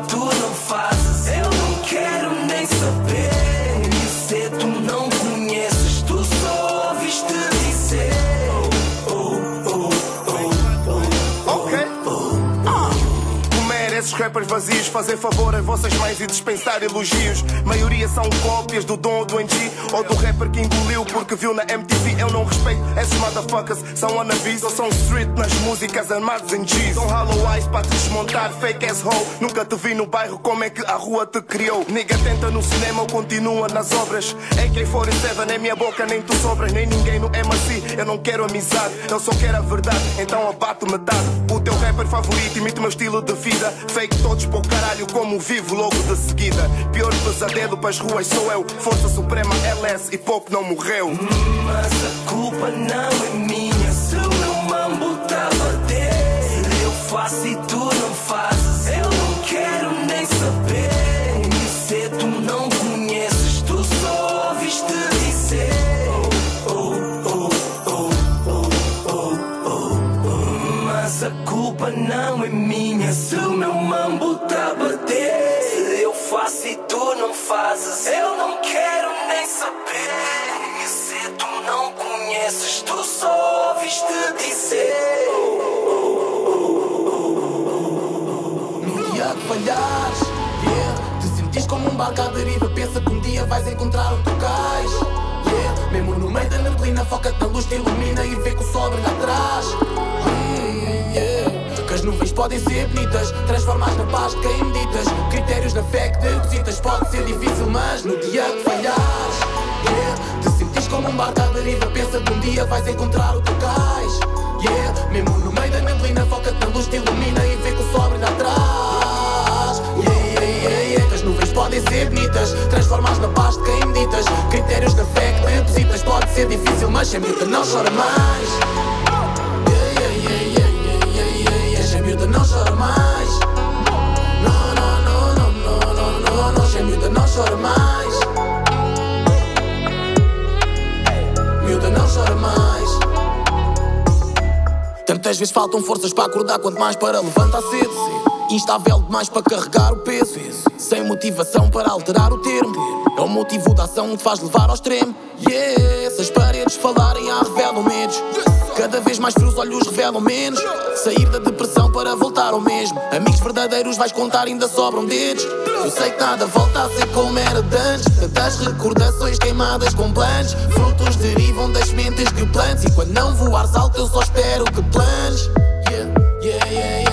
rappers vazios, fazer favor a vossas mães e dispensar elogios. Maioria são cópias do Dom ou do NG ou do rapper que engoliu porque viu na MTV. Eu não respeito esses motherfuckers, são wannabes ou são street nas músicas armados em G's. São hollow eyes para te desmontar, fake ass hoe. Nunca te vi no bairro, como é que a rua te criou? Nigga tenta no cinema ou continua nas obras. AK-47 nem minha boca, nem tu sobras, nem ninguém no MRC. Eu não quero amizade, eu só quero a verdade. Então abato metade. O teu rapper favorito imita o meu estilo de vida. Fake todos para o caralho, como vivo logo de seguida. Pior pesadelo para as ruas sou eu. Força Suprema LS e pop não morreu. Mas a culpa não é minha se o meu mambo tá a eu faço e tu culpa não é minha se o meu mambo tá a bater. Se eu faço e tu não fazes, eu não quero nem saber. Se tu não conheces, tu só ouviste dizer. No dia que falhares, yeah, te sentires como um barco à deriva. Pensa que um dia vais encontrar o teu cais. Yeah, mesmo no meio da neblina, foca-te na luz, te ilumina e vê que o sol brilha atrás. As nuvens podem ser bonitas, transformadas na paz de quem meditas. Critérios na fé que depositas, pode ser difícil, mas no dia que falhares, yeah, te sentires como um barco à deriva. Pensa que um dia vais encontrar o teu cais. Yeah, mesmo no meio da neblina, foca-te na luz, te ilumina e vê que o sol brilha atrás. Yeah, yeah, yeah, yeah, as nuvens podem ser bonitas, transformadas na paz de quem meditas. Critérios na fé que depositas, pode ser difícil, mas sem miúda não chora mais. Miúda não chora mais. Não, não, não, não, não, não, não, não, sem miúda não chora mais. Miúda não chora mais. Tantas vezes faltam forças para acordar, quanto mais para levantar cedo. Instável demais para carregar o peso. Sem motivação para alterar o termo. É o motivo da ação que faz levar ao extremo. Yeah, se as paredes falarem, há revelam medos. Cada vez mais frios olhos revelam menos. Sair da depressão para voltar ao mesmo. Amigos verdadeiros vais contar, ainda sobram dedos. Eu sei que nada volta a ser como era de antes. Tantas recordações queimadas com planos. Frutos derivam das mentes que plantes. E quando não voares alto, eu só espero que planes. Yeah, yeah, yeah,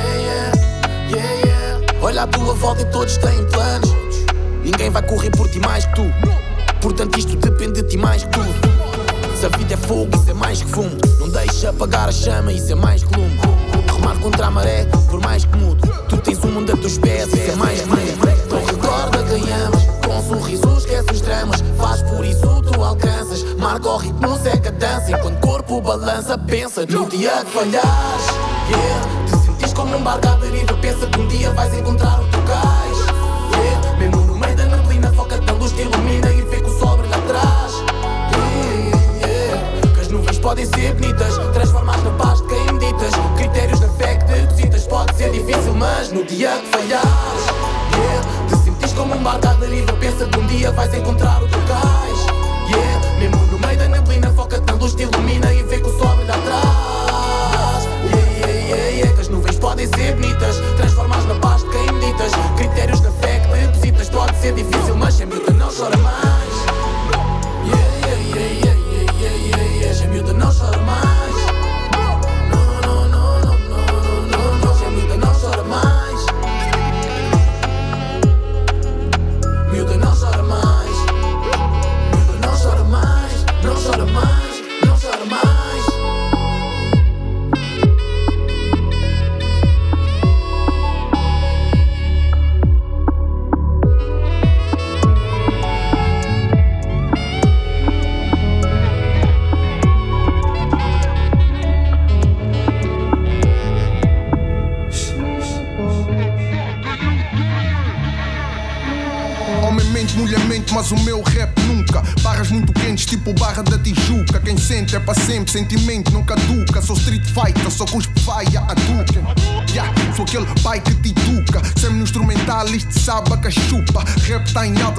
yeah, yeah. Olha à tua volta e todos têm planos. Ninguém vai correr por ti mais que tu. Portanto, isto depende de ti mais que tudo. Se a vida é fogo, isso é mais que fumo. Não deixa apagar a chama, isso é mais que lume. Remar contra a maré, por mais que mudo. Tu tens o mundo a teus pés, isso é mais que mundo. Então recorda quem amas, com um sorriso esquece os dramas. Faz por isso tu alcanças. Marca o ritmo, seca dança. Enquanto o corpo balança, pensa no dia que falhares. Yeah, te sentires como um barco à deriva. Pensa que um dia vais encontrar o teu cais. Ilumina e vê que o sol brilha atrás. Yeah, que as nuvens podem ser bonitas, transformadas na paz de quem meditas. Critérios na fé que depositas, pode ser difícil, mas no dia que falhares, yeah, te sentires como um barco à deriva. Pensa que um dia vais encontrar o teu cais. Yeah, mesmo no meio da neblina, foca-te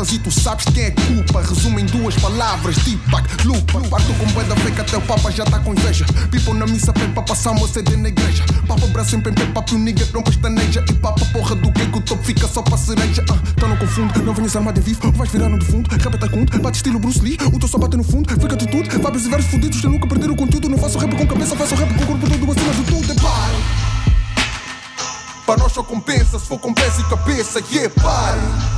e tu sabes quem é culpa. Resumo em duas palavras, Tipac, lupa. Parto com bué da feca até o Papa já tá com inveja. People na missa pede para passar uma CD na igreja. Papa braço em pé, papo nigga que não pestaneja. E papa porra do que que o topo fica só para cereja. Ah, então não confundo, não venhas armado em vivo. Vais virar no defunto, rabeta conto, bate estilo Bruce Lee. O teu só bate no fundo, fica de tudo. Vibes e fudidos, eu nunca perder o conteúdo. Não faço rap com cabeça, faço rap com corpo todo acima de tudo. É pare. Para nós só compensa se for com pés e cabeça. Yeah, pare.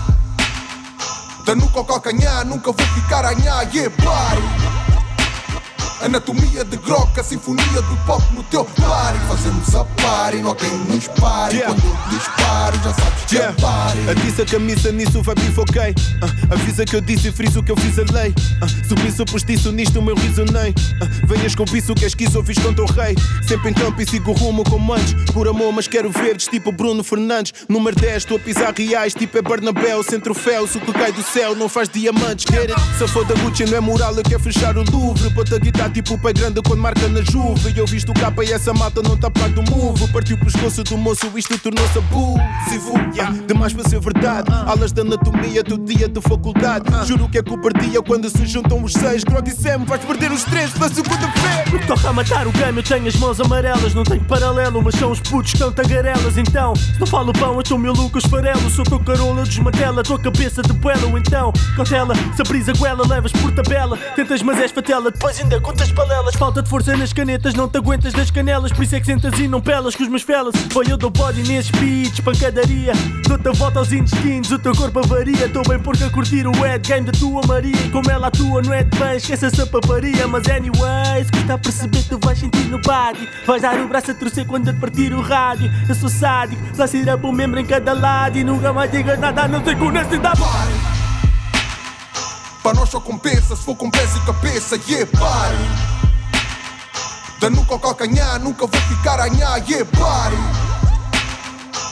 Da nuca ao calcanhar, nunca vou ficar a nhar. Yeah, pare. Anatomia de groca, sinfonia do pop no teu pare. Fazemos a pare, não nos pare. Yeah. Quando eu disparo, já sabes que é pare. A disse a camisa nisso vai bifoquei. Uh, avisa que eu disse e friso que eu fiz a lei. Uh, subi superstiço nisto o meu risonei. Uh, venhas com isso que és ou fiz contra o rei. Sempre em campo e sigo rumo com antes. Por amor, mas quero verdes tipo Bruno Fernandes. Número 10, estou a pisar reais, tipo é Bernabéu. Sem troféus, o que cai do céu não faz diamantes. It? Se for da Gucci não é moral, eu quero fechar o Louvre. Bota a guitarra tipo o pai grande quando marca na juve. E eu visto o capa e essa mata não tá do move. Partiu o pescoço do moço, isto tornou-se abusivo. Yeah, demais para ser verdade. Aulas de anatomia do dia de faculdade. Juro que é cobardia quando se juntam os seis. Grog e vais perder os três pela segunda-feira. No que toca a matar o game, eu tenho as mãos amarelas. Não tenho paralelo, mas são os putos que tagarelas. Então, se não falo pão, estou meu Lucas Farelo. Sou teu carola, eu desmantela. Tua cabeça de buelo, então, cautela. Se a brisa goela, levas por tabela. Tentas, mas és fatela. Depois ainda Falta de força nas canetas, não te aguentas das canelas. Por isso é que sentas e não pelas com os meus felas. Foi eu dou body nesses beats, pancadaria. Dou-te a volta aos intestinos, o teu corpo avaria. Estou bem porque a curtir o head game da tua Maria. Como ela atua, não é de bem, esquece essa paparia. Mas anyways, custa a perceber, tu vais sentir no body. Vais dar o braço a torcer quando eu te partir o rádio. Eu sou sádico, lá se irá um membro em cada lado. E nunca mais digas nada, não ser com honestidade. Para nós só compensa se for com pés e cabeça. Yeah, pare. Da nuca ao calcanhar, nunca vou ficar a nhar. Yeah, pare.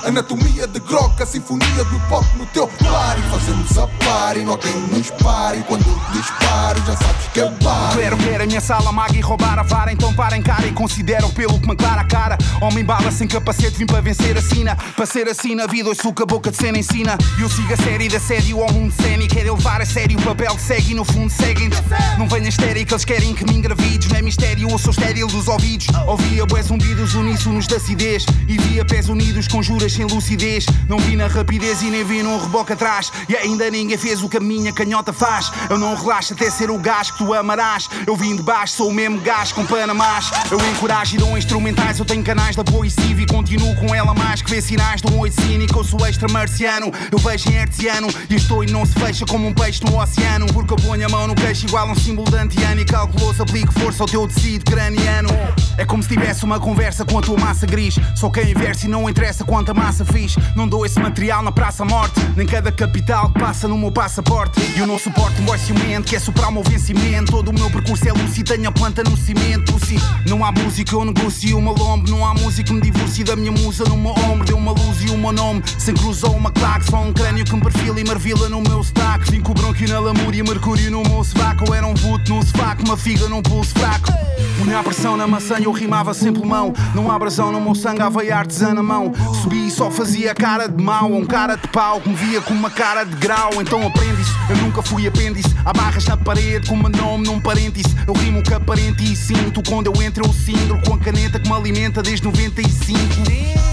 Anatomia de groca, sinfonia do pop no teu pare. Fazemos a pare, não quem nos pare. Quando disparo, já sabes que é pare. Quero ver a minha sala maga e roubar a vara. Então parem cara e consideram pelo que me aclara a cara. Homem bala sem capacete, vim para vencer a sina. Para ser assim na vida, hoje suco a boca de cena ensina E eu sigo a série da assédio ao mundo cénico Quero levar a sério o papel que segue e no fundo seguem Não venham estéreo eles querem que me engravides. Não é mistério, eu sou estéril dos ouvidos. Ouvia bué zumbidos uníssonos da acidez. E via pés unidos com juras sem lucidez. Não vi na rapidez e nem vi num reboque atrás. E ainda ninguém fez o que a minha canhota faz. Eu não relaxo até ser o gás que tu amarás. Eu vim de baixo, sou o mesmo gás com panamás Eu encorajo e dou instrumentais Eu tenho canais apoio cívico e continuo com ela mais Que vê sinais de um oi cínico Eu sou extra marciano, eu vejo em hertziano E estou e não se fecha como um peixe no oceano. Porque eu ponho a mão no queixo igual um símbolo de antiano E calculou-se, aplico força ao teu tecido craniano. É como se tivesse uma conversa com a tua massa gris. Só quem inverte e não interessa quanta massa fiz Não dou esse material na praça morte. Nem cada capital que passa no meu passaporte. E eu não suporto um boy ciumento que é superar o meu vencimento. Todo o meu percurso é lúcido, tenho a planta no cimento. Pussy. Não há música, eu negocio uma lombo Não há música que me divorcie da minha musa meu ombro. Deu uma luz e o meu nome. Sem cruzou uma claque Só um crânio que me perfila e marvila no meu stack. Vim com bronco na lamúria, mercúrio no meu sovaco. Era um puto no sovaco, uma figa num pulso fraco. Punha a pressão na maçã e eu rimava sem pulmão. Não há brasão no meu sangue, havia artesã na mão. Subi só fazia cara de mau Um cara de pau que me via com uma cara de grau. Então aprende isso, eu nunca fui apêndice. Há barras na parede com o meu nome num parêntese Eu rimo que aparente e sinto Quando eu entro eu cindro com a caneta que me alimenta desde 95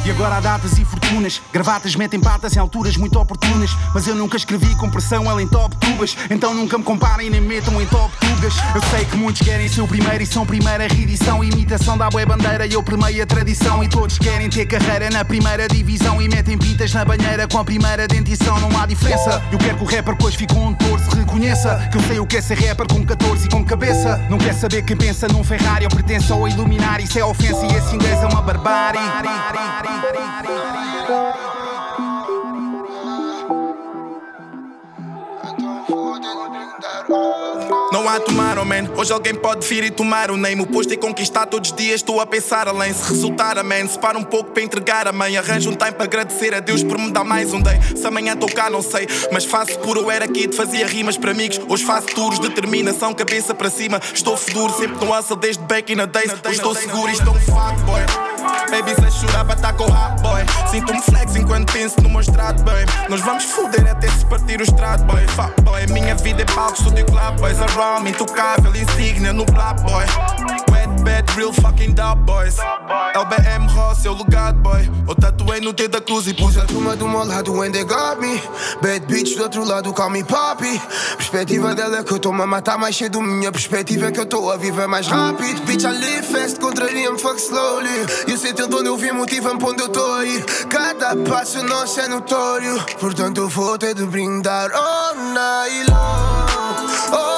E agora há datas e fortunas. Gravatas metem patas em alturas muito oportunas. Mas eu nunca escrevi com pressão, ela em top tubas. Então nunca me comparem nem me metam em top tugas Eu sei que muitos querem ser o primeiro e são primeira reedição. Imitação da boa bandeira e eu premiei a tradição. E todos querem ter carreira na primeira divisão E metem pitas na banheira com a primeira dentição Não há diferença. Eu quero que o rapper depois fique um torso Reconheça que eu sei o que é ser rapper com 14 e com cabeça. Não quer saber quem pensa num Ferrari ou pertence ao iluminar Isso é ofensa e esse inglês é uma barbárie. Então Não há tomar, oh man. Hoje alguém pode vir e tomar o name. O posto é conquistar todos os dias. Estou a pensar além. Se resultar, amém. Se para um pouco para entregar a mãe. Arranjo um time para agradecer a Deus por me dar mais um day. Se amanhã estou cá, não sei. Mas faço por eu era aqui, fazia rimas para amigos. Hoje faço tours, determinação, cabeça para cima. Estou feduro, sempre no hustle desde back in the days. Hoje estou seguro, isto é um fuck, boy. Baby, se chorar, para estar com rap, boy. Sinto-me flex enquanto penso no meu boy. Nós vamos foder até se partir o estrado, boy. Fuck, boy. Minha vida é palco, estúdio club, boys. A ROM, intocável, insígnia no black, boy. Bad, real fucking dub, boys. LBM Ross, o legado, boy. Eu tatuei no dedo da cruz e pus a turma do meu lado, when they got me. Bad bitch do outro lado, call me papi. Perspectiva dela é que eu tô a matar mais cedo. Minha perspectiva é que eu tô a viver mais rápido. Bitch, I live fast, contraria-me, fuck slowly. E o sentido onde eu vi, motiva-me pra onde eu tô a ir. Cada passo nosso é notório. Portanto, eu vou ter de brindar all night long. All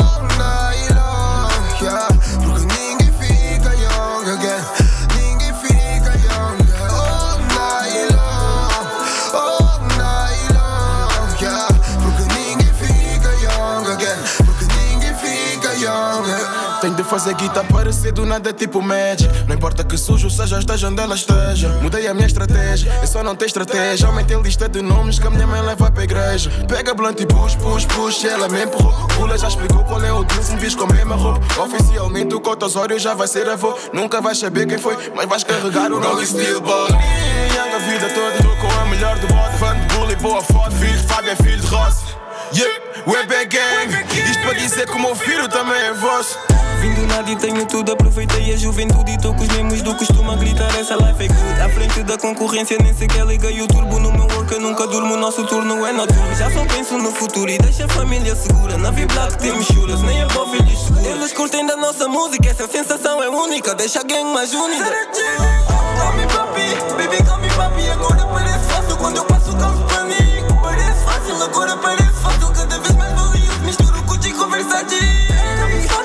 fazer guita parecer do nada tipo Magic. Não importa que sujo seja, esteja onde ela esteja. Mudei a minha estratégia, eu só não tenho estratégia. Aumentei a lista de nomes que a minha mãe leva pra igreja. Pega blunt e push, push, push, ela me empurrou. Pula já explicou qual é o deal, se me vis com a mesma roupa. Oficialmente o Cota Osório já vai ser avô. Nunca vais saber quem foi, mas vais carregar o nome Steel Ball Young a vida toda, tô com a melhor do bode Fã de bully, boa foto, filho de Fábio é filho de Ross Yeah, back gang. Isto para dizer que o meu filho também é vosso Vim do nada e tenho tudo, aproveitei a juventude e tô com os mesmos do costume a gritar essa life é good. À frente da concorrência nem sequer liguei o turbo no meu work, eu nunca durmo, o nosso turno é noturno. Já só penso no futuro e deixa a família segura. Na vibra que temos churas, nem a pó filhos seguros. Eles curtem da nossa música, essa sensação é única, deixa a gang mais unida. Call me papi, baby call me papi, agora parece fácil quando eu passo o carro para mim. Parece fácil, agora parece fácil, cada vez mais valioso, misturo com Versace.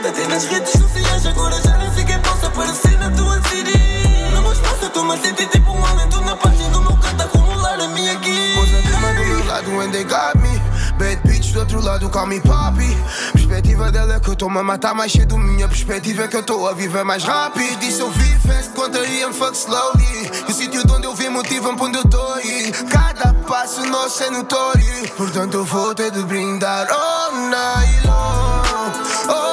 Até nas redes sociais, agora já nem sei quem possa aparecer na tua CD. No meu espaço, eu tô-me a tipo um aumento na página do meu canto, acumular a minha guia. Pôs a turma do meu lado, when they got me. Bad bitch do outro lado, call me papi. Perspectiva dela é que eu tô a matar mais cedo. Minha perspectiva é que eu tô a viver mais rápido. Disse eu vi fast, contraria-me, fuck slowly. E o sítio de onde eu vim motiva-me pra onde eu tô ir. Cada passo nosso é notório. Portanto, eu vou ter de brindar all night long. All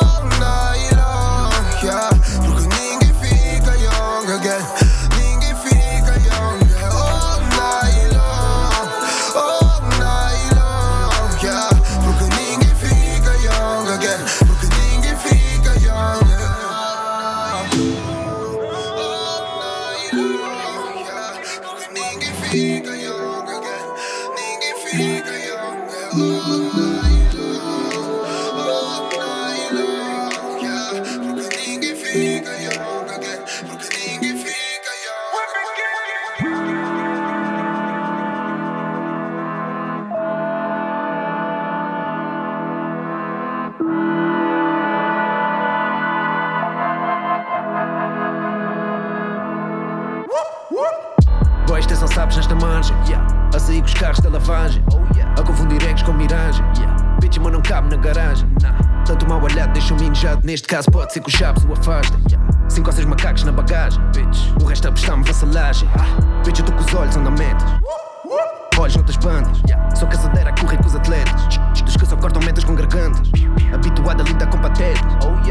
ninguém Neste caso, pode ser que os chaves o afastem. Cinco ou seis macacos na bagagem. O resto a prestar-me vassalagem. Bitch, eu tô com os olhos onde a metes. Olhos noutras bandas. Sou casadeira a correr com os atletas. Dos que só cortam metas com gargantas. Habituado a lidar com patetas.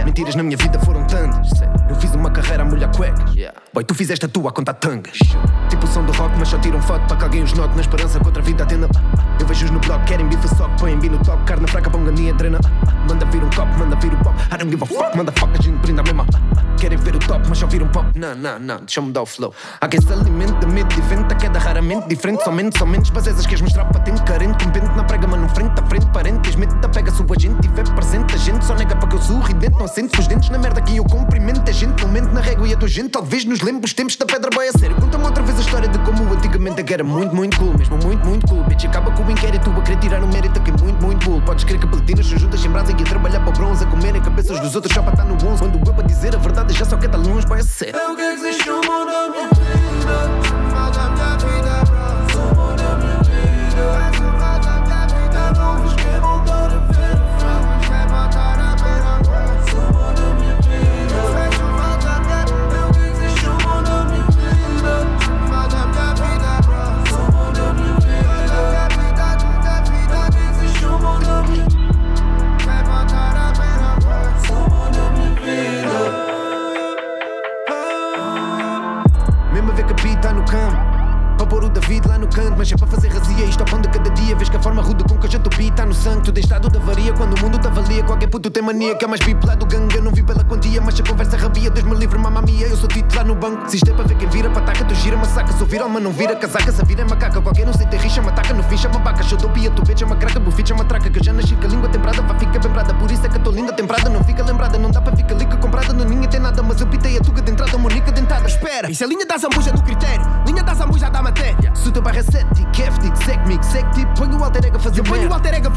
Mentiras na minha vida foram tantas. Eu fiz uma carreira a molhar cuecas. Boy, tu fizeste a tua a contar tangas. Tipo o som do rock, mas só tiram foto para que alguém os note. Na esperança contra a vida atenda. Eu vejo-os no blog, querem bife só, põem bi no top. Carne fraca, ponganinha, drena. Manda vir um copo, manda vir o pop. I don't give a fuck, manda fuck, a gente brinda a mesma. Querem ver o top, mas só viram pop. Não, não, não, deixa-me dar o flow. Há quem se alimente de medo de vento, a queda raramente diferente. Somente, somente, basezas queres mostrar patente, carente. Com pente na prega, mano, frente a frente, parente. Tens medo da pega, sua gente, tiver presente. A gente só nega para que eu surro e dentro, não sente os dentes na merda que eu cumprimento. A gente não mente na régua e a tua gente talvez nos lembre os tempos da pedra boy a sério. Conta-me outra vez a história de como antigamente é que era muito, muito cool. Mesmo muito, muito cool. Bitch, acaba com o inquérito a querer tirar o mérito que é muito, muito cool. Podes crer que platinas se juntas em brasa e a trabalhar para o bronze, a comerem cabeças dos outros só para estar no 11. Quando eu para dizer a verdade já só quer dar longe, sério. É o que existe no mundo mais VIP lá do gangue, eu não vim pela quantia. Mas a conversa rabia, Deus me livre, mamma mia. Eu sou titular no banco. Se isto é para ver quem vira, pataca, tu gira, massacra. Sou viral, mas não vira, casaca, se vira é macaca. Qualquer não sei ter rixa, mataca no fim, chama baca. Xodopia, tu beija, uma craca, buficha, uma traca. Que eu já nasci com a língua temperada, vai ficar lembrada. Por isso é que eu tô linda, temperada, não fica lembrada. Não dá para ficar liga comprada, no ninguém tem nada. Mas eu pitei a tuga de entrada, monica dentada. Espera, isso é linha da zambuja do critério, linha da zambuja da matéria. Se o teu barra é cético, heftig, sec-me, sec-te, põe o alter ego a fazer Eu ponho o alter ego